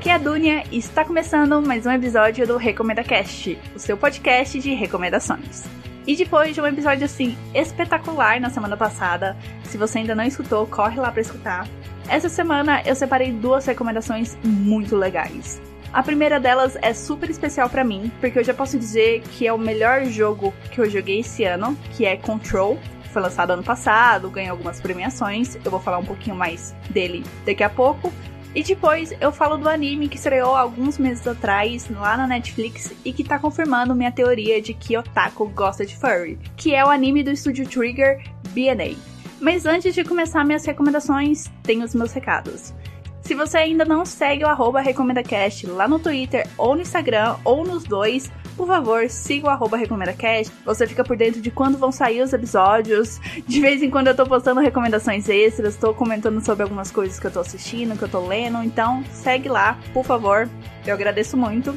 Aqui é a Dunia e está começando mais um episódio do Recomenda Cast, o seu podcast de recomendações. E depois de um episódio assim espetacular na semana passada, se você ainda não escutou, corre lá para escutar. Essa semana eu separei duas recomendações muito legais. A primeira delas é super especial para mim, porque eu já posso dizer que é o melhor jogo que eu joguei esse ano, que é Control. Foi lançado ano passado, ganhou algumas premiações. Eu vou falar um pouquinho mais dele daqui a pouco. E depois eu falo do anime que estreou alguns meses atrás lá na Netflix e que tá confirmando minha teoria de que otaku gosta de furry, que é o anime do estúdio Trigger BNA. Mas antes de começar minhas recomendações, tem os meus recados. Se você ainda não segue o arroba RecomendaCast lá no Twitter ou no Instagram ou nos dois, por favor, siga o arroba RecomendaCast. Você fica por dentro de quando vão sair os episódios. De vez em quando eu tô postando recomendações extras, tô comentando sobre algumas coisas que eu tô assistindo, que eu tô lendo. Então, segue lá, por favor. Eu agradeço muito.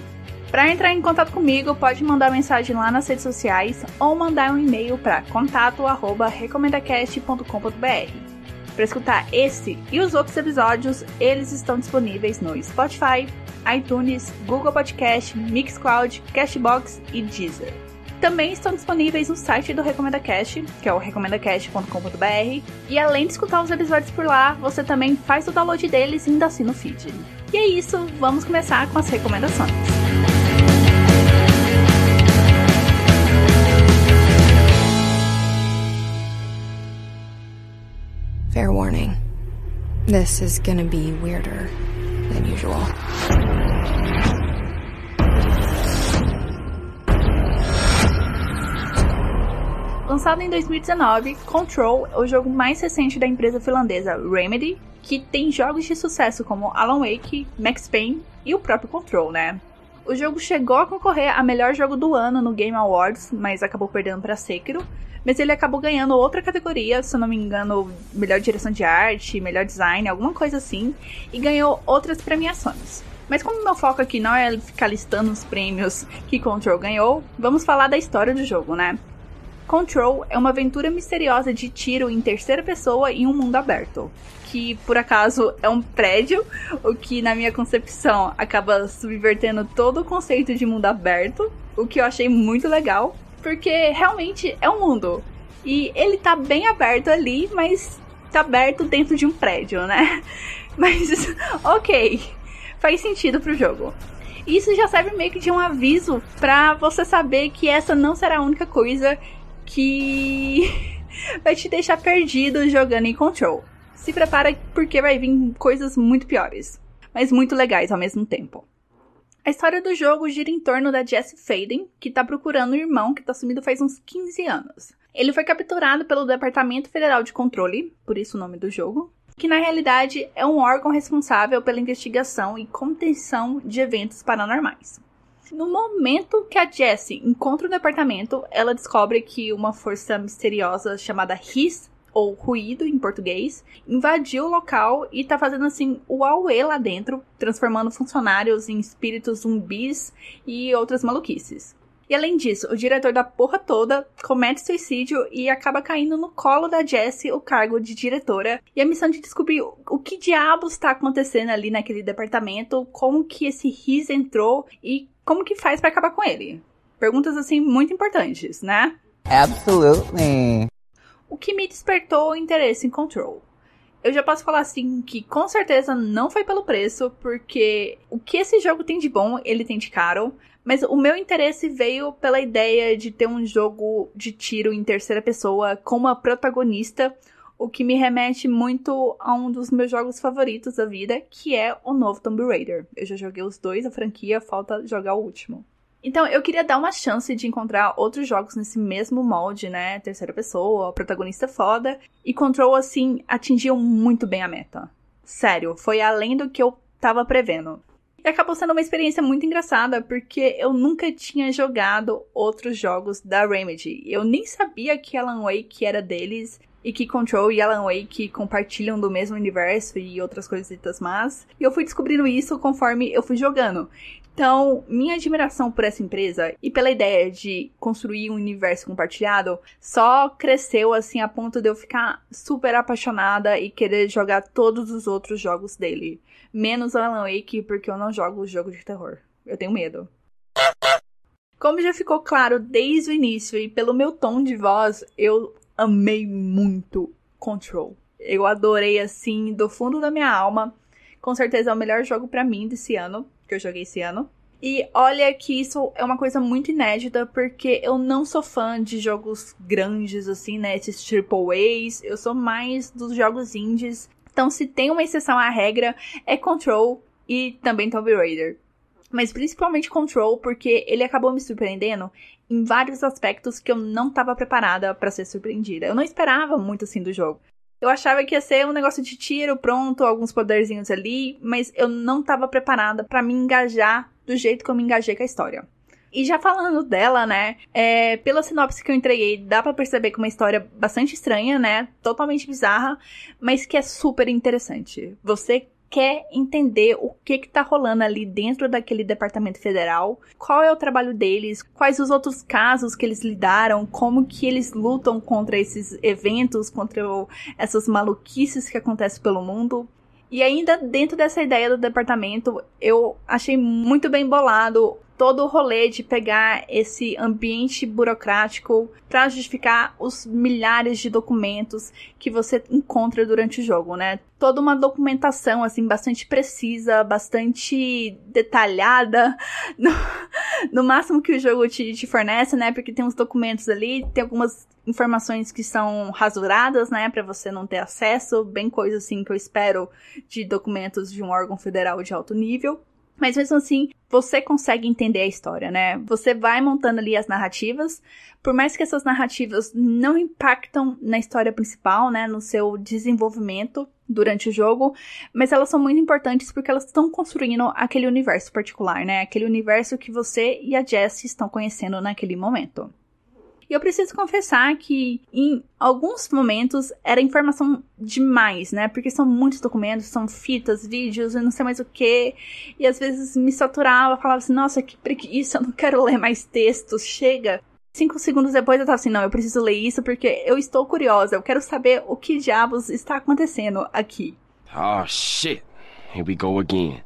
Para entrar em contato comigo, pode mandar mensagem lá nas redes sociais ou mandar um e-mail para contato@recomendacast.com.br. Para escutar esse e os outros episódios, eles estão disponíveis no Spotify, iTunes, Google Podcast, Mixcloud, Cashbox e Deezer. Também estão disponíveis no site do Recomenda Cast, que é o recomendacast.com.br. E além de escutar os episódios por lá, você também faz o download deles e ainda assina o feed. E é isso, vamos começar com as recomendações. Fair warning. This is gonna be weirder than usual. Lançado em 2019, Control é o jogo mais recente da empresa finlandesa Remedy, que tem jogos de sucesso como Alan Wake, Max Payne e o próprio Control, né? O jogo chegou a concorrer a melhor jogo do ano no Game Awards, mas acabou perdendo para Sekiro, mas ele acabou ganhando outra categoria, se não me engano, melhor direção de arte, melhor design, alguma coisa assim, e ganhou outras premiações. Mas como meu foco aqui não é ficar listando os prêmios que Control ganhou, vamos falar da história do jogo, né? Control é uma aventura misteriosa de tiro em terceira pessoa em um mundo aberto. Que por acaso é um prédio, o que na minha concepção acaba subvertendo todo o conceito de mundo aberto, o que eu achei muito legal porque realmente é um mundo. E ele tá bem aberto ali, mas tá aberto dentro de um prédio, né? Mas, ok, faz sentido pro jogo. Isso já serve meio que de um aviso para você saber que essa não será a única coisa que vai te deixar perdido jogando em Control. Se prepara porque vai vir coisas muito piores, mas muito legais ao mesmo tempo. A história do jogo gira em torno da Jessie Faden, que tá procurando o irmão que tá sumido faz uns 15 anos. Ele foi capturado pelo Departamento Federal de Controle, por isso o nome do jogo, que na realidade é um órgão responsável pela investigação e contenção de eventos paranormais. No momento que a Jessie encontra o departamento, ela descobre que uma força misteriosa chamada His ou ruído em português, invadiu o local e tá fazendo assim o auê lá dentro, transformando funcionários em espíritos zumbis e outras maluquices. E além disso, o diretor da porra toda comete suicídio e acaba caindo no colo da Jessie o cargo de diretora e a missão de descobrir o que diabos está acontecendo ali naquele departamento, como que esse Riz entrou e como que faz para acabar com ele. Perguntas assim muito importantes, né? Absolutely o que me despertou o interesse em Control. Eu já posso falar assim que com certeza não foi pelo preço, porque o que esse jogo tem de bom, ele tem de caro. Mas o meu interesse veio pela ideia de ter um jogo de tiro em terceira pessoa com uma protagonista, o que me remete muito a um dos meus jogos favoritos da vida, que é o novo Tomb Raider. Eu já joguei os dois, a franquia, falta jogar o último. Então, eu queria dar uma chance de encontrar outros jogos nesse mesmo molde, né? Terceira pessoa, protagonista foda. E Control, assim, atingiu muito bem a meta. Sério, foi além do que eu tava prevendo. E acabou sendo uma experiência muito engraçada, porque eu nunca tinha jogado outros jogos da Remedy. Eu nem sabia que Alan Wake era deles. e que Control e Alan Wake compartilham do mesmo universo e outras coisitas más. E eu fui descobrindo isso conforme eu fui jogando. Então, minha admiração por essa empresa e pela ideia de construir um universo compartilhado só cresceu assim a ponto de eu ficar super apaixonada e querer jogar todos os outros jogos dele. Menos Alan Wake, porque eu não jogo jogos de terror. Eu tenho medo. Como já ficou claro desde o início e pelo meu tom de voz, eu amei muito Control. Eu adorei assim do fundo da minha alma. Com certeza é o melhor jogo para mim desse ano, que eu joguei esse ano. E olha que isso é uma coisa muito inédita, porque eu não sou fã de jogos grandes, assim, né? Esses triple A's. Eu sou mais dos jogos indies. Então, se tem uma exceção à regra, é Control e também Tomb Raider. Mas principalmente Control, porque ele acabou me surpreendendo em vários aspectos que eu não estava preparada para ser surpreendida. Eu não esperava muito assim do jogo. Eu achava que ia ser um negócio de tiro, pronto, alguns poderzinhos ali, mas eu não estava preparada para me engajar do jeito que eu me engajei com a história. E já falando dela, né, é, pela sinopse que eu entreguei, dá para perceber que é uma história bastante estranha, né, totalmente bizarra, mas que é super interessante. Você quer entender o que que tá rolando ali dentro daquele departamento federal, qual é o trabalho deles, quais os outros casos que eles lidaram, como que eles lutam contra esses eventos, contra essas maluquices que acontecem pelo mundo. E ainda dentro dessa ideia do departamento, eu achei muito bem bolado todo o rolê de pegar esse ambiente burocrático para justificar os milhares de documentos que você encontra durante o jogo, né? Toda uma documentação assim bastante precisa, bastante detalhada, no, no máximo que o jogo te, te fornece, né? Porque tem uns documentos ali, tem algumas informações que são rasuradas, né, para você não ter acesso, bem coisa assim que eu espero de documentos de um órgão federal de alto nível. Mas mesmo assim, você consegue entender a história, né? Você vai montando ali as narrativas, por mais que essas narrativas não impactam na história principal, né, no seu desenvolvimento durante o jogo, mas elas são muito importantes porque elas estão construindo aquele universo particular, né? Aquele universo que você e a Jess estão conhecendo naquele momento. E eu preciso confessar que em alguns momentos era informação demais, né? Porque são muitos documentos, são fitas, vídeos e não sei mais o que. E às vezes me saturava, falava assim: nossa, que preguiça, eu não quero ler mais textos, chega. Cinco segundos depois eu tava assim, não, eu preciso ler isso porque eu estou curiosa, eu quero saber o que diabos está acontecendo aqui. Oh shit, here we go again.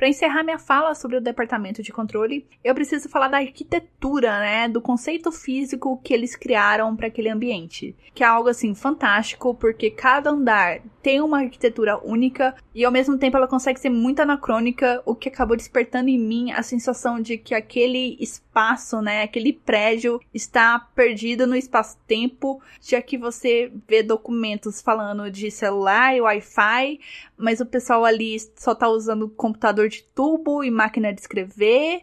Para encerrar minha fala sobre o departamento de controle, eu preciso falar da arquitetura, né, do conceito físico que eles criaram para aquele ambiente, que é algo assim fantástico, porque cada andar tem uma arquitetura única e ao mesmo tempo ela consegue ser muito anacrônica, o que acabou despertando em mim a sensação de que aquele espaço, né, aquele prédio está perdido no espaço-tempo, já que você vê documentos falando de celular e Wi-Fi, mas o pessoal ali só tá usando computador de tubo e máquina de escrever.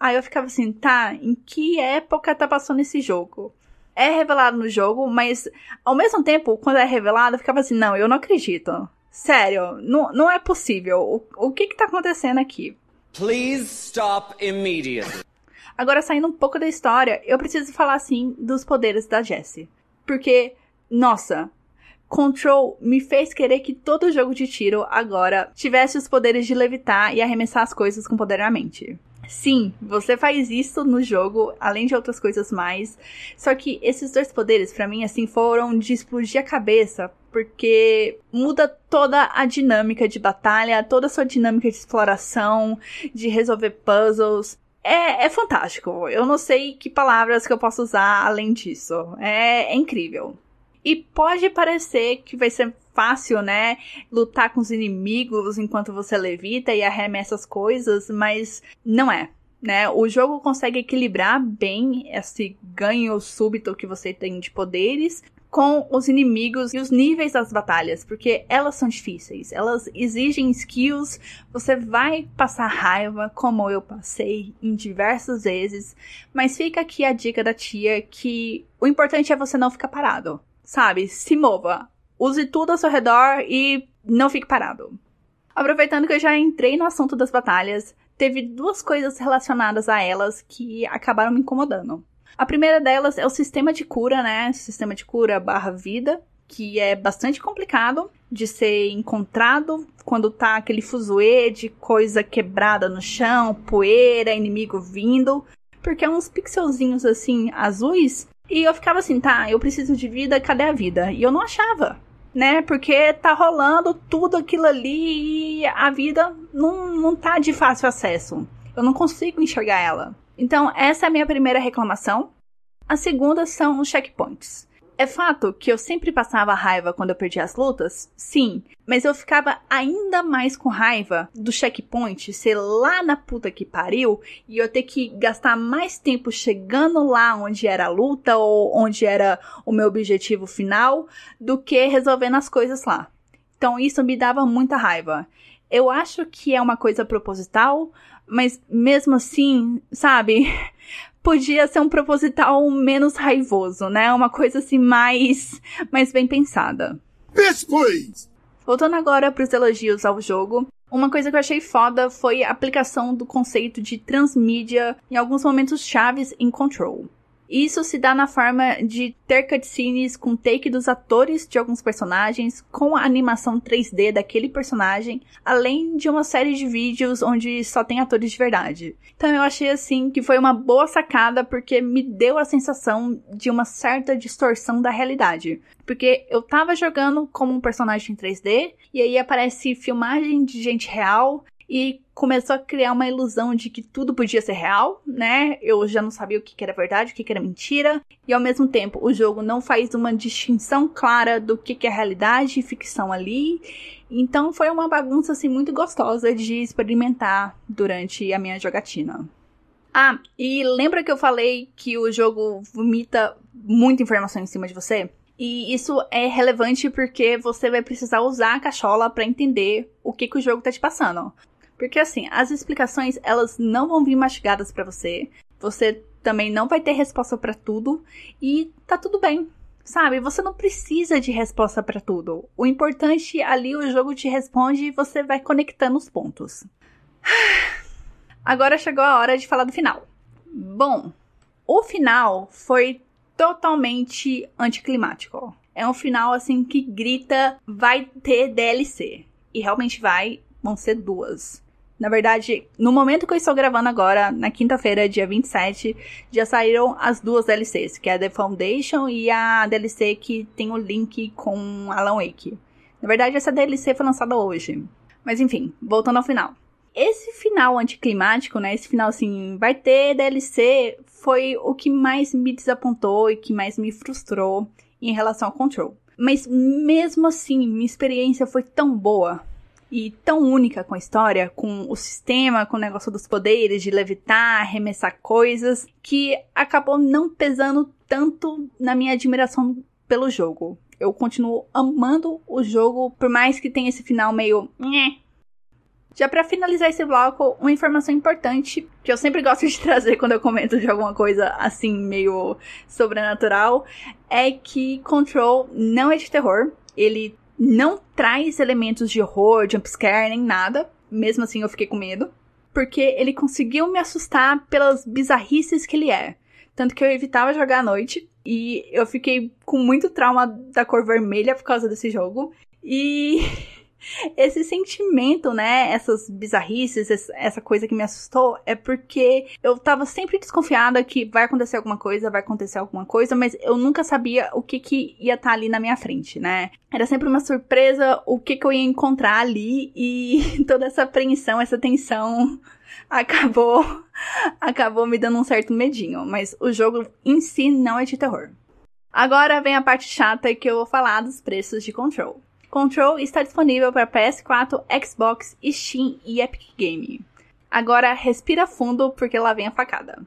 Aí eu ficava assim, tá, em que época tá passando esse jogo? É revelado no jogo, mas ao mesmo tempo, quando é revelado, eu ficava assim, não, eu não acredito. Sério, não, não é possível. O, o que que tá acontecendo aqui? Please stop immediately. Agora, saindo um pouco da história, eu preciso falar, assim, dos poderes da Jessie. Porque, nossa, Control me fez querer que todo jogo de tiro agora tivesse os poderes de levitar e arremessar as coisas com poder na mente. Sim, você faz isso no jogo, além de outras coisas mais. Só que esses dois poderes, para mim, assim, foram de explodir a cabeça, porque muda toda a dinâmica de batalha, toda a sua dinâmica de exploração, de resolver puzzles. É, é fantástico. Eu não sei que palavras que eu posso usar além disso. É, é incrível. E pode parecer que vai ser fácil, né? Lutar com os inimigos enquanto você levita e arremessa as coisas, mas não é. Né? O jogo consegue equilibrar bem esse ganho súbito que você tem de poderes com os inimigos e os níveis das batalhas, porque elas são difíceis, elas exigem skills, você vai passar raiva, como eu passei em diversas vezes, mas fica aqui a dica da tia que o importante é você não ficar parado sabe? Se mova. Use tudo ao seu redor e não fique parado. Aproveitando que eu já entrei no assunto das batalhas, teve duas coisas relacionadas a elas que acabaram me incomodando. A primeira delas é o sistema de cura, né? Sistema de cura barra vida. que é bastante complicado de ser encontrado quando tá aquele fuzuê de coisa quebrada no chão, poeira, inimigo vindo, porque é uns pixelzinhos assim azuis. E eu ficava assim, tá, eu preciso de vida, cadê a vida? E eu não achava, né? Porque tá rolando tudo aquilo ali e a vida não, não tá de fácil acesso. Eu não consigo enxergar ela. Então, essa é a minha primeira reclamação. A segunda são os checkpoints. É fato que eu sempre passava raiva quando eu perdia as lutas? Sim, mas eu ficava ainda mais com raiva do checkpoint ser lá na puta que pariu e eu ter que gastar mais tempo chegando lá onde era a luta ou onde era o meu objetivo final do que resolvendo as coisas lá. Então isso me dava muita raiva. Eu acho que é uma coisa proposital, mas mesmo assim, sabe? podia ser um proposital menos raivoso, né? Uma coisa assim mais, mais bem pensada. Yes, please! Voltando agora para os elogios ao jogo, uma coisa que eu achei foda foi a aplicação do conceito de transmídia em alguns momentos chaves em Control. Isso se dá na forma de ter cutscenes com take dos atores de alguns personagens, com a animação 3D daquele personagem, além de uma série de vídeos onde só tem atores de verdade. Então eu achei assim que foi uma boa sacada porque me deu a sensação de uma certa distorção da realidade. Porque eu tava jogando como um personagem 3D e aí aparece filmagem de gente real e começou a criar uma ilusão de que tudo podia ser real, né? Eu já não sabia o que era verdade, o que era mentira, e ao mesmo tempo o jogo não faz uma distinção clara do que é realidade e ficção ali. Então foi uma bagunça assim muito gostosa de experimentar durante a minha jogatina. Ah, e lembra que eu falei que o jogo vomita muita informação em cima de você? E isso é relevante porque você vai precisar usar a cachola para entender o que, que o jogo tá te passando. Porque assim, as explicações, elas não vão vir mastigadas para você. Você também não vai ter resposta para tudo e tá tudo bem. Sabe? Você não precisa de resposta para tudo. O importante ali o jogo te responde e você vai conectando os pontos. Agora chegou a hora de falar do final. Bom, o final foi totalmente anticlimático. É um final assim que grita vai ter DLC. E realmente vai, vão ser duas. Na verdade, no momento que eu estou gravando agora, na quinta-feira, dia 27, já saíram as duas DLCs, que é a The Foundation e a DLC que tem o link com Alan Wake. Na verdade, essa DLC foi lançada hoje. Mas enfim, voltando ao final. Esse final anticlimático, né? Esse final assim, vai ter DLC, foi o que mais me desapontou e que mais me frustrou em relação ao Control. Mas mesmo assim, minha experiência foi tão boa e tão única com a história, com o sistema, com o negócio dos poderes, de levitar, arremessar coisas, que acabou não pesando tanto na minha admiração pelo jogo. Eu continuo amando o jogo, por mais que tenha esse final meio. Já para finalizar esse bloco, uma informação importante que eu sempre gosto de trazer quando eu comento de alguma coisa assim meio sobrenatural é que Control não é de terror. Ele não traz elementos de horror, jumpscare, nem nada. Mesmo assim, eu fiquei com medo. Porque ele conseguiu me assustar pelas bizarrices que ele é. Tanto que eu evitava jogar à noite. E eu fiquei com muito trauma da cor vermelha por causa desse jogo. E esse sentimento, né, essas bizarrices, essa coisa que me assustou, é porque eu tava sempre desconfiada que vai acontecer alguma coisa, vai acontecer alguma coisa, mas eu nunca sabia o que que ia estar tá ali na minha frente, né? Era sempre uma surpresa o que que eu ia encontrar ali e toda essa apreensão, essa tensão acabou acabou me dando um certo medinho, mas o jogo em si não é de terror. Agora vem a parte chata que eu vou falar dos preços de Control. Control está disponível para PS4, Xbox, Steam e Epic Game. Agora respira fundo porque lá vem a facada.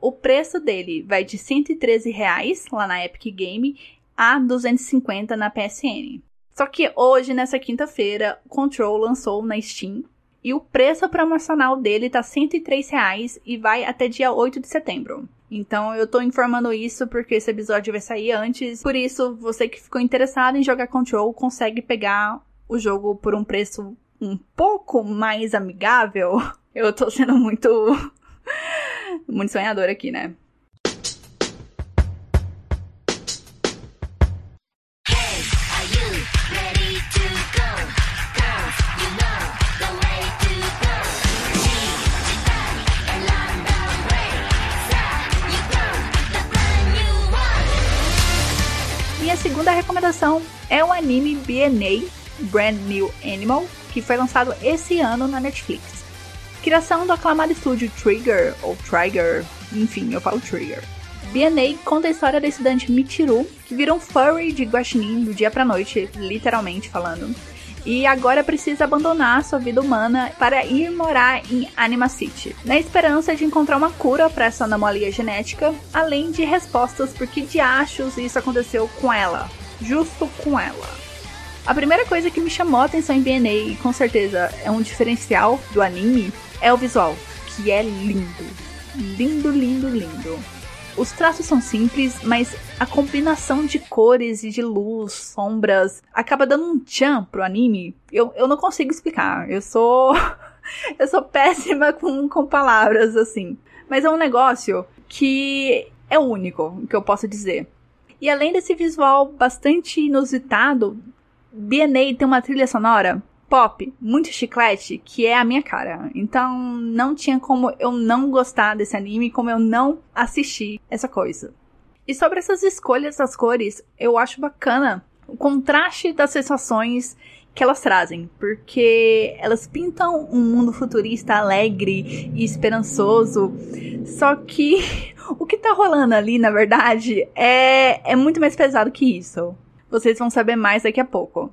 O preço dele vai de 113 reais, lá na Epic Game a 250 na PSN. Só que hoje, nessa quinta-feira, Control lançou na Steam e o preço promocional dele tá 103 reais e vai até dia 8 de setembro. Então eu tô informando isso porque esse episódio vai sair antes. Por isso, você que ficou interessado em jogar Control consegue pegar o jogo por um preço um pouco mais amigável. Eu tô sendo muito muito sonhador aqui, né? Segunda recomendação é o anime BNA Brand New Animal, que foi lançado esse ano na Netflix. Criação do aclamado estúdio Trigger, ou Trigger, enfim, eu falo Trigger. BNA conta a história da estudante Michiru, que vira um furry de guaxinim do dia pra noite, literalmente falando, e agora precisa abandonar sua vida humana para ir morar em Anima City, na esperança de encontrar uma cura para essa anomalia genética, além de respostas por que diachos isso aconteceu com ela, justo com ela. A primeira coisa que me chamou a atenção em BNA, e com certeza é um diferencial do anime, é o visual, que é lindo. Lindo, lindo, lindo. Os traços são simples, mas a combinação de cores e de luz, sombras, acaba dando um tchan pro anime. Eu, eu não consigo explicar. Eu sou. eu sou péssima com, com palavras, assim. Mas é um negócio que é único, que eu posso dizer. E além desse visual bastante inusitado, BNA tem uma trilha sonora pop, muito chiclete, que é a minha cara. Então não tinha como eu não gostar desse anime, como eu não assistir essa coisa. E sobre essas escolhas das cores, eu acho bacana o contraste das sensações que elas trazem, porque elas pintam um mundo futurista alegre e esperançoso, só que o que tá rolando ali, na verdade, é, é muito mais pesado que isso. Vocês vão saber mais daqui a pouco.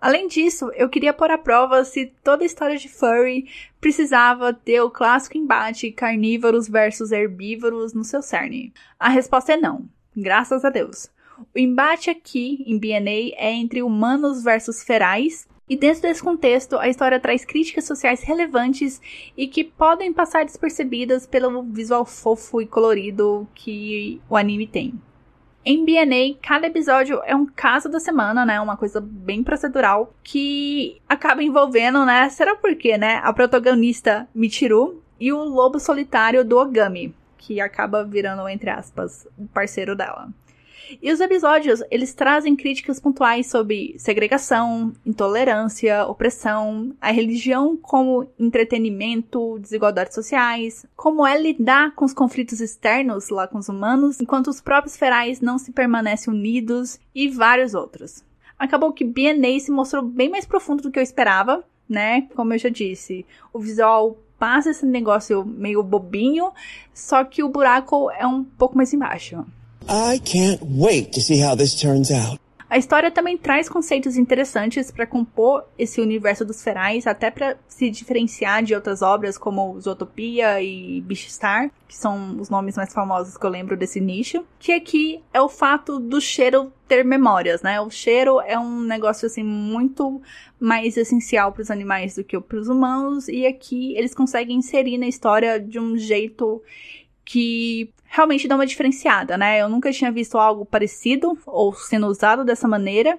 Além disso, eu queria pôr à prova se toda história de furry precisava ter o clássico embate carnívoros versus herbívoros no seu cerne. A resposta é não, graças a Deus. O embate aqui em BNA é entre humanos versus ferais, e dentro desse contexto, a história traz críticas sociais relevantes e que podem passar despercebidas pelo visual fofo e colorido que o anime tem. Em BNA, cada episódio é um caso da semana, né? Uma coisa bem procedural que acaba envolvendo, né? Será por quê, né? A protagonista Michiru e o lobo solitário do Ogami, que acaba virando, entre aspas, o parceiro dela. E os episódios, eles trazem críticas pontuais sobre segregação, intolerância, opressão, a religião como entretenimento, desigualdades sociais, como é lidar com os conflitos externos lá com os humanos, enquanto os próprios ferais não se permanecem unidos e vários outros. Acabou que BNA se mostrou bem mais profundo do que eu esperava, né? Como eu já disse, o visual passa esse negócio meio bobinho, só que o buraco é um pouco mais embaixo. I can't wait to see how this turns out. A história também traz conceitos interessantes para compor esse universo dos ferais, até para se diferenciar de outras obras como Zootopia e Beastar, que são os nomes mais famosos que eu lembro desse nicho. Que aqui é o fato do cheiro ter memórias, né? O cheiro é um negócio assim muito mais essencial para os animais do que para os humanos, e aqui eles conseguem inserir na história de um jeito que realmente dá uma diferenciada, né? Eu nunca tinha visto algo parecido ou sendo usado dessa maneira.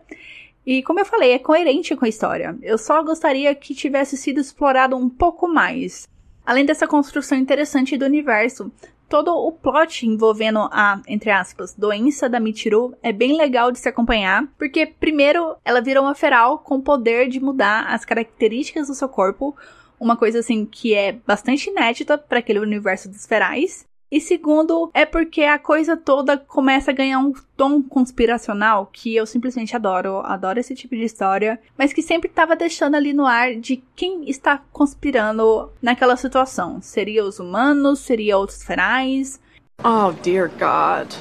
E como eu falei, é coerente com a história. Eu só gostaria que tivesse sido explorado um pouco mais. Além dessa construção interessante do universo, todo o plot envolvendo a, entre aspas, doença da Michiru é bem legal de se acompanhar, porque primeiro ela virou uma feral com o poder de mudar as características do seu corpo, uma coisa assim que é bastante inédita para aquele universo dos ferais. E segundo, é porque a coisa toda começa a ganhar um tom conspiracional que eu simplesmente adoro. Adoro esse tipo de história, mas que sempre estava deixando ali no ar de quem está conspirando naquela situação. Seria os humanos? Seria outros ferais? Oh, dear God.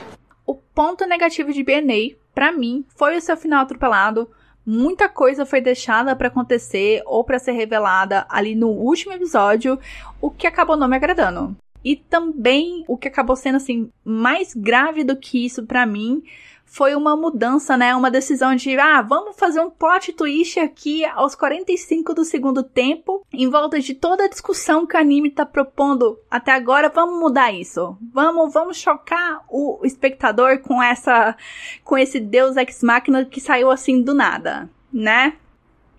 O ponto negativo de BNA, para mim, foi o seu final atropelado. Muita coisa foi deixada para acontecer ou para ser revelada ali no último episódio, o que acabou não me agradando. E também o que acabou sendo assim mais grave do que isso para mim foi uma mudança, né? Uma decisão de, ah, vamos fazer um plot twist aqui aos 45 do segundo tempo, em volta de toda a discussão que o anime tá propondo até agora, vamos mudar isso. Vamos, vamos chocar o espectador com essa com esse Deus Ex Machina que saiu assim do nada, né?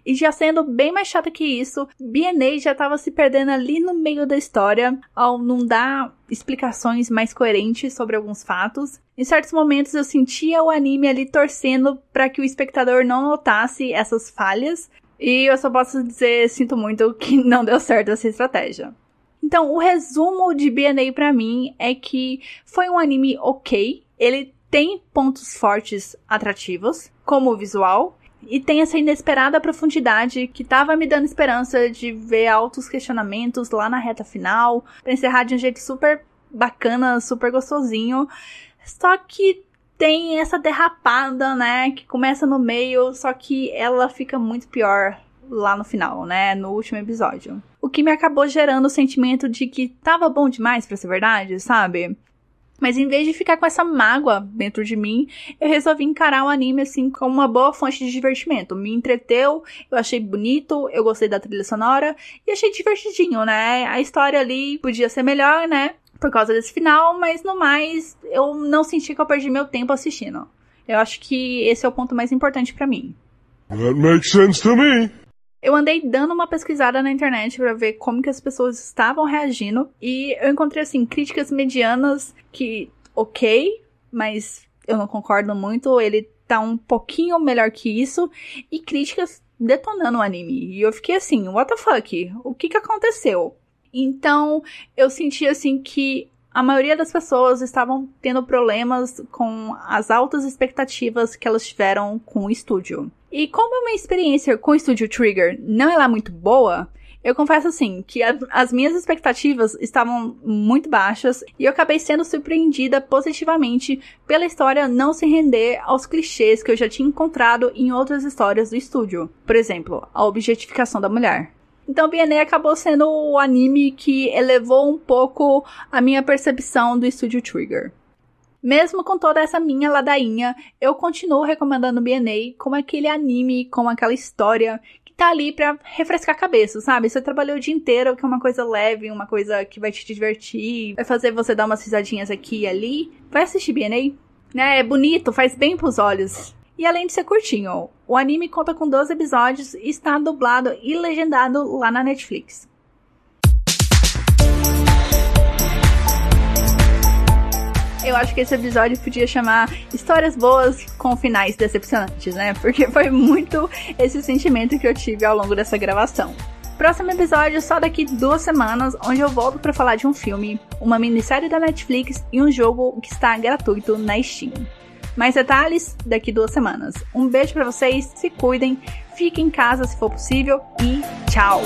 E já sendo bem mais chata que isso, BNA já tava se perdendo ali no meio da história ao não dar explicações mais coerentes sobre alguns fatos. Em certos momentos eu sentia o anime ali torcendo para que o espectador não notasse essas falhas, e eu só posso dizer, sinto muito, que não deu certo essa estratégia. Então, o resumo de BNA para mim é que foi um anime ok. Ele tem pontos fortes atrativos, como o visual, e tem essa inesperada profundidade que tava me dando esperança de ver altos questionamentos lá na reta final, pra encerrar de um jeito super bacana, super gostosinho. Só que tem essa derrapada, né, que começa no meio, só que ela fica muito pior lá no final, né, no último episódio. O que me acabou gerando o sentimento de que tava bom demais para ser verdade, sabe? Mas em vez de ficar com essa mágoa dentro de mim, eu resolvi encarar o anime assim como uma boa fonte de divertimento. Me entreteu, eu achei bonito, eu gostei da trilha sonora e achei divertidinho, né? A história ali podia ser melhor, né? Por causa desse final, mas no mais, eu não senti que eu perdi meu tempo assistindo. Eu acho que esse é o ponto mais importante para mim. That makes sense to me. Eu andei dando uma pesquisada na internet para ver como que as pessoas estavam reagindo e eu encontrei assim críticas medianas que ok, mas eu não concordo muito, ele tá um pouquinho melhor que isso e críticas detonando o anime. E eu fiquei assim, what the fuck? O que que aconteceu? Então, eu senti assim que a maioria das pessoas estavam tendo problemas com as altas expectativas que elas tiveram com o estúdio. E como minha experiência com o estúdio Trigger não é lá muito boa, eu confesso assim que a, as minhas expectativas estavam muito baixas e eu acabei sendo surpreendida positivamente pela história não se render aos clichês que eu já tinha encontrado em outras histórias do estúdio. Por exemplo, a objetificação da mulher. Então, BNA acabou sendo o anime que elevou um pouco a minha percepção do estúdio Trigger. Mesmo com toda essa minha ladainha, eu continuo recomendando BNA como aquele anime, como aquela história que tá ali pra refrescar a cabeça, sabe? Você trabalhou o dia inteiro, que é uma coisa leve, uma coisa que vai te divertir, vai fazer você dar umas risadinhas aqui e ali. Vai assistir BNA. Né? É bonito, faz bem pros olhos. E além de ser curtinho, o anime conta com 12 episódios e está dublado e legendado lá na Netflix. Eu acho que esse episódio podia chamar Histórias Boas com Finais Decepcionantes, né? Porque foi muito esse sentimento que eu tive ao longo dessa gravação. Próximo episódio só daqui duas semanas, onde eu volto para falar de um filme, uma minissérie da Netflix e um jogo que está gratuito na Steam. Mais detalhes daqui duas semanas. Um beijo para vocês, se cuidem, fiquem em casa se for possível e tchau!